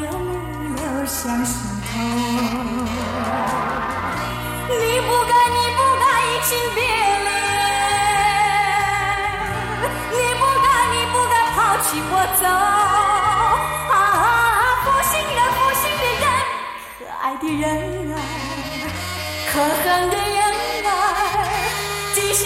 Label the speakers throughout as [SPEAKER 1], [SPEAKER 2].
[SPEAKER 1] 两行热泪流向心头。你不该，你不该移情别恋，你不该，你不该抛弃我走啊负心。的人可恨的人儿，可恨的人儿，几时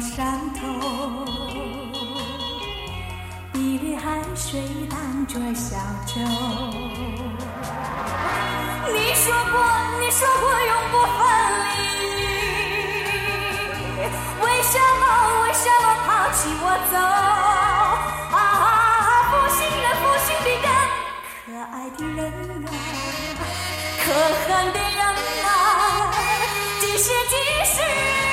[SPEAKER 1] 山头，碧绿海水荡着小舟。你说过，你说过永不分离，为什么，为什么抛弃我走？啊，负心人，负心的人，可爱的人啊，可恨的人啊，几时几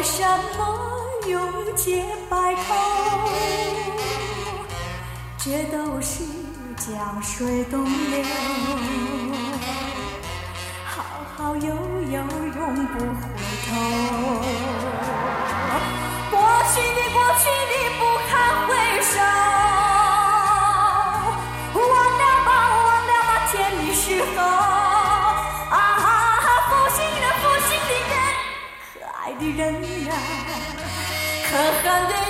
[SPEAKER 1] 为？什么永结白头？这都是江水东流，好好悠悠，永不回头。过去的过去人啊，可恨的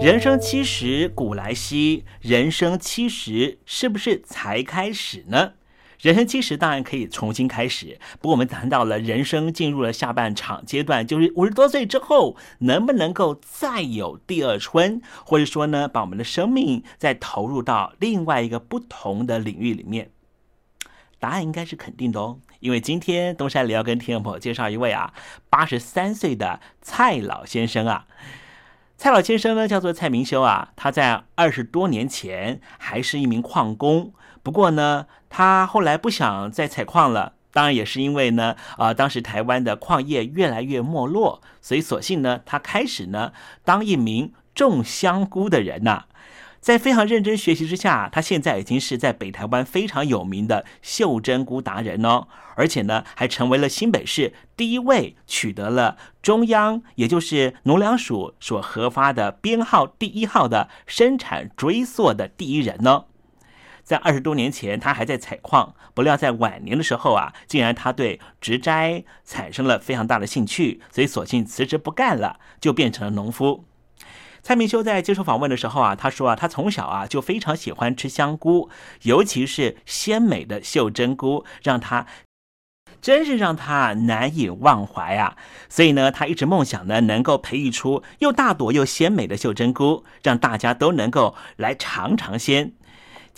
[SPEAKER 2] 人生七十古来稀，人生七十是不是才开始呢？人生七十当然可以重新开始，不过我们谈到了人生进入了下半场阶段，就是五十多岁之后，能不能够再有第二春，或者说呢，把我们的生命再投入到另外一个不同的领域里面？答案应该是肯定的哦，因为今天东山里要跟听众朋友介绍一位啊，八十三岁的蔡老先生啊。蔡老先生呢，叫做蔡明修啊。他在二十多年前还是一名矿工，不过呢，他后来不想再采矿了。当然也是因为呢，啊，当时台湾的矿业越来越没落，所以索性呢，他开始呢当一名种香菇的人呐。在非常认真学习之下，他现在已经是在北台湾非常有名的袖珍菇达人哦，而且呢，还成为了新北市第一位取得了中央，也就是农粮署所核发的编号第一号的生产追溯的第一人呢。在二十多年前，他还在采矿，不料在晚年的时候啊，竟然他对植栽产生了非常大的兴趣，所以索性辞职不干了，就变成了农夫。蔡明修在接受访问的时候啊，他说啊，他从小啊就非常喜欢吃香菇，尤其是鲜美的袖珍菇，让他真是让他难以忘怀啊。所以呢，他一直梦想呢，能够培育出又大朵又鲜美的袖珍菇，让大家都能够来尝尝鲜。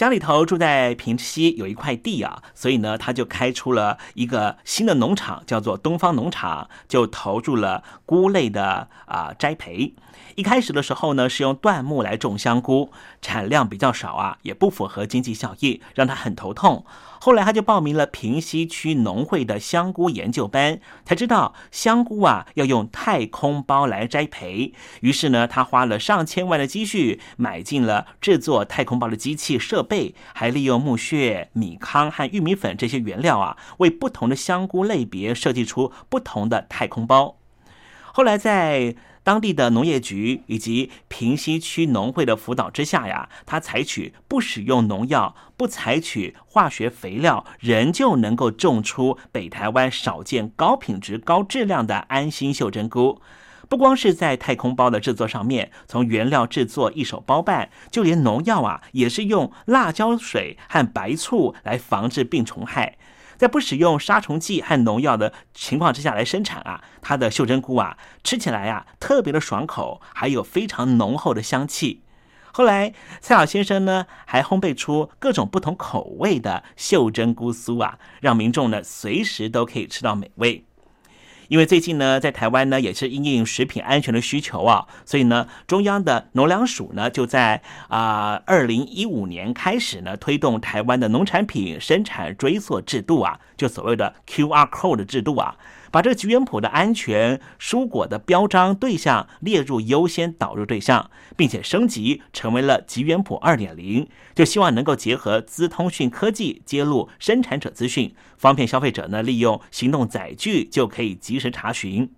[SPEAKER 2] 家里头住在平溪有一块地啊，所以呢，他就开出了一个新的农场，叫做东方农场，就投入了菇类的啊栽培。一开始的时候呢，是用椴木来种香菇，产量比较少啊，也不符合经济效益，让他很头痛。后来他就报名了平西区农会的香菇研究班，才知道香菇啊要用太空包来栽培。于是呢，他花了上千万的积蓄，买进了制作太空包的机器设备，还利用木屑、米糠和玉米粉这些原料啊，为不同的香菇类别设计出不同的太空包。后来在当地的农业局以及平西区农会的辅导之下呀，他采取不使用农药、不采取化学肥料，仍旧能够种出北台湾少见高品质、高质量的安心袖珍菇。不光是在太空包的制作上面，从原料制作一手包办，就连农药啊，也是用辣椒水和白醋来防治病虫害。在不使用杀虫剂和农药的情况之下来生产啊，它的袖珍菇啊，吃起来啊特别的爽口，还有非常浓厚的香气。后来蔡老先生呢，还烘焙出各种不同口味的袖珍菇酥啊，让民众呢随时都可以吃到美味。因为最近呢，在台湾呢也是因应食品安全的需求啊，所以呢，中央的农粮署呢就在啊二零一五年开始呢推动台湾的农产品生产追溯制度啊，就所谓的 QR code 的制度啊。把这个菊园谱的安全蔬果的标章对象列入优先导入对象，并且升级成为了菊园谱二点零，就希望能够结合资通讯科技揭露生产者资讯，方便消费者呢利用行动载具就可以及时查询。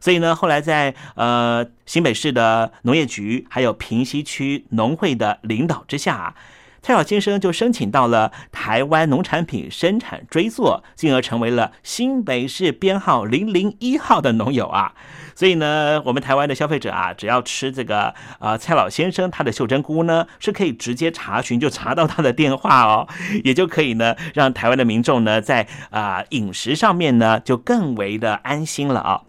[SPEAKER 2] 所以呢，后来在呃新北市的农业局还有平西区农会的领导之下。蔡老先生就申请到了台湾农产品生产追溯，进而成为了新北市编号零零一号的农友啊。所以呢，我们台湾的消费者啊，只要吃这个呃蔡老先生他的袖珍菇呢，是可以直接查询就查到他的电话哦，也就可以呢让台湾的民众呢在啊饮食上面呢就更为的安心了啊。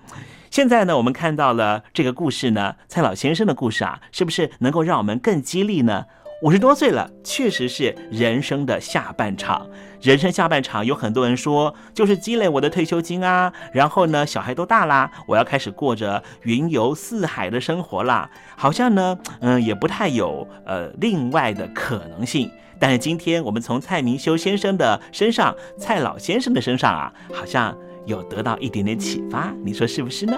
[SPEAKER 2] 现在呢，我们看到了这个故事呢，蔡老先生的故事啊，是不是能够让我们更激励呢？五十多岁了，确实是人生的下半场。人生下半场，有很多人说，就是积累我的退休金啊。然后呢，小孩都大啦，我要开始过着云游四海的生活啦。好像呢，嗯，也不太有呃另外的可能性。但是今天我们从蔡明修先生的身上，蔡老先生的身上啊，好像有得到一点点启发。你说是不是呢？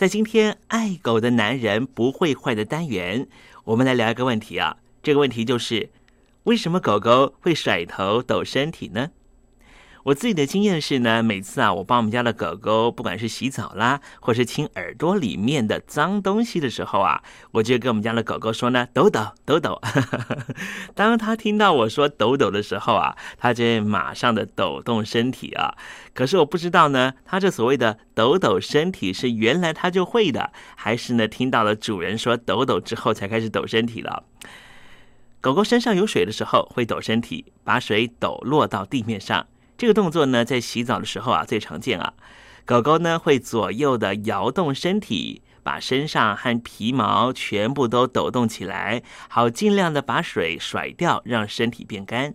[SPEAKER 2] 在今天爱狗的男人不会坏的单元，我们来聊一个问题啊。这个问题就是，为什么狗狗会甩头抖身体呢？我自己的经验是呢，每次啊，我帮我们家的狗狗，不管是洗澡啦，或是清耳朵里面的脏东西的时候啊，我就跟我们家的狗狗说呢，抖抖抖抖。当它听到我说抖抖的时候啊，它就马上的抖动身体啊。可是我不知道呢，它这所谓的抖抖身体是原来它就会的，还是呢听到了主人说抖抖之后才开始抖身体了。狗狗身上有水的时候会抖身体，把水抖落到地面上。这个动作呢，在洗澡的时候啊最常见啊。狗狗呢会左右的摇动身体，把身上和皮毛全部都抖动起来，好尽量的把水甩掉，让身体变干。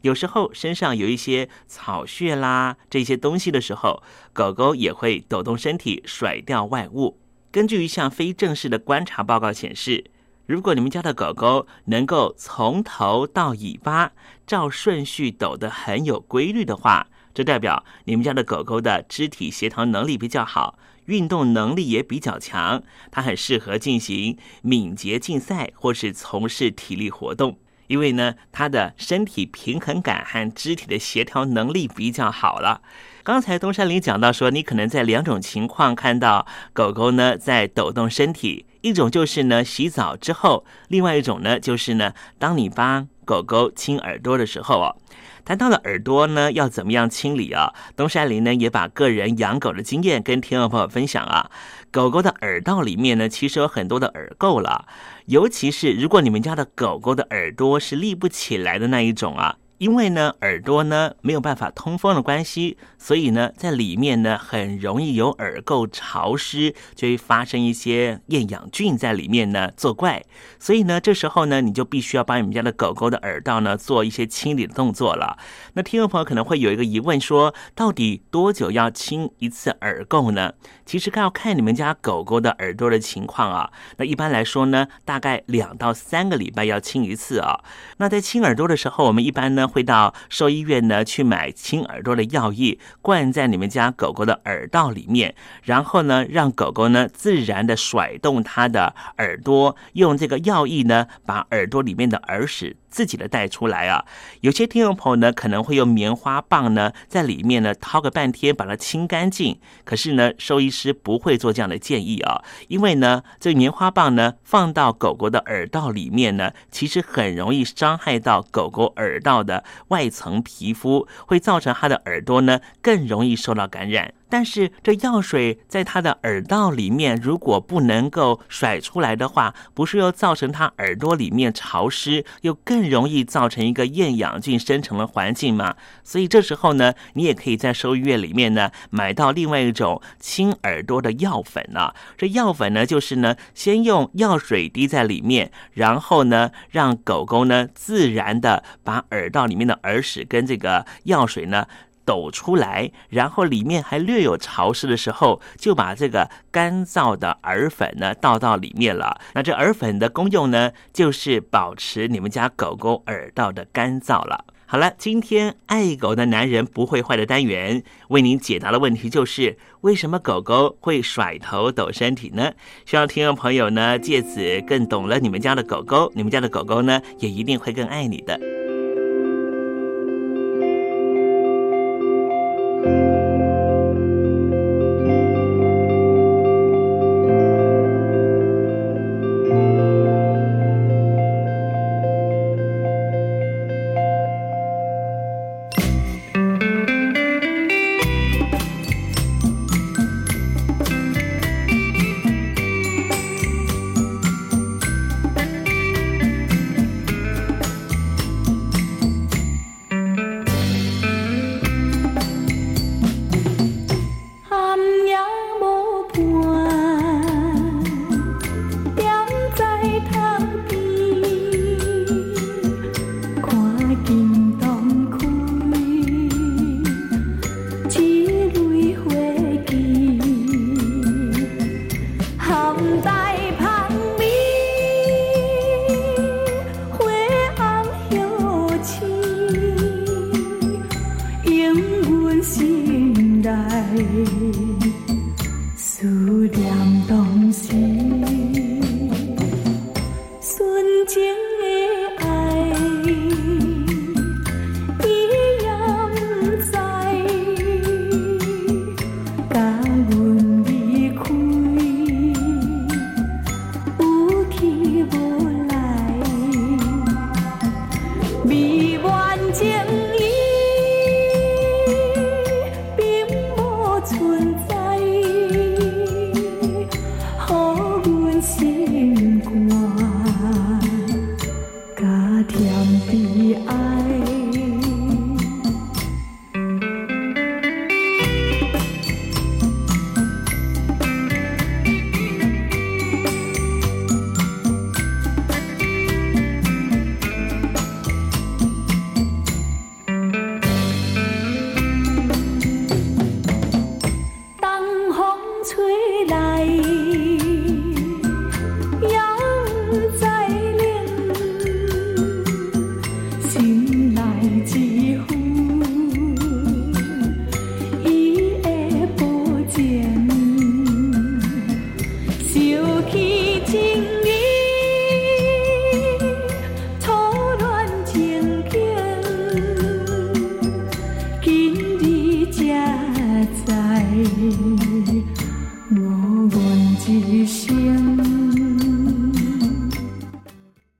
[SPEAKER 2] 有时候身上有一些草屑啦这些东西的时候，狗狗也会抖动身体甩掉外物。根据一项非正式的观察报告显示，如果你们家的狗狗能够从头到尾巴照顺序抖得很有规律的话，这代表你们家的狗狗的肢体协调能力比较好，运动能力也比较强，它很适合进行敏捷竞赛或是从事体力活动。因为呢，它的身体平衡感和肢体的协调能力比较好了。刚才东山林讲到说，你可能在两种情况看到狗狗呢在抖动身体，一种就是呢洗澡之后，另外一种呢就是呢当你帮狗狗清耳朵的时候哦。谈到了耳朵呢，要怎么样清理啊？东山林呢也把个人养狗的经验跟听众朋友分享啊。狗狗的耳道里面呢，其实有很多的耳垢了，尤其是如果你们家的狗狗的耳朵是立不起来的那一种啊，因为呢，耳朵呢没有办法通风的关系，所以呢，在里面呢很容易有耳垢潮湿，就会发生一些厌氧菌在里面呢作怪。所以呢，这时候呢，你就必须要帮你们家的狗狗的耳道呢做一些清理的动作了。那听众朋友可能会有一个疑问，说到底多久要清一次耳垢呢？其实要看你们家狗狗的耳朵的情况啊。那一般来说呢，大概两到三个礼拜要清一次啊。那在清耳朵的时候，我们一般呢。会到兽医院呢去买清耳朵的药液，灌在你们家狗狗的耳道里面，然后呢让狗狗呢自然的甩动它的耳朵，用这个药液呢把耳朵里面的耳屎。自己的带出来啊，有些听众朋友呢可能会用棉花棒呢在里面呢掏个半天把它清干净，可是呢兽医师不会做这样的建议啊，因为呢这棉花棒呢放到狗狗的耳道里面呢，其实很容易伤害到狗狗耳道的外层皮肤，会造成它的耳朵呢更容易受到感染。但是这药水在它的耳道里面，如果不能够甩出来的话，不是又造成它耳朵里面潮湿，又更容易造成一个厌氧菌生成的环境吗？所以这时候呢，你也可以在兽医院里面呢买到另外一种清耳朵的药粉啊。这药粉呢，就是呢先用药水滴在里面，然后呢让狗狗呢自然的把耳道里面的耳屎跟这个药水呢。抖出来，然后里面还略有潮湿的时候，就把这个干燥的耳粉呢倒到里面了。那这耳粉的功用呢，就是保持你们家狗狗耳道的干燥了。好了，今天爱狗的男人不会坏的单元为您解答的问题就是：为什么狗狗会甩头抖身体呢？希望听众朋友呢借此更懂了你们家的狗狗，你们家的狗狗呢也一定会更爱你的。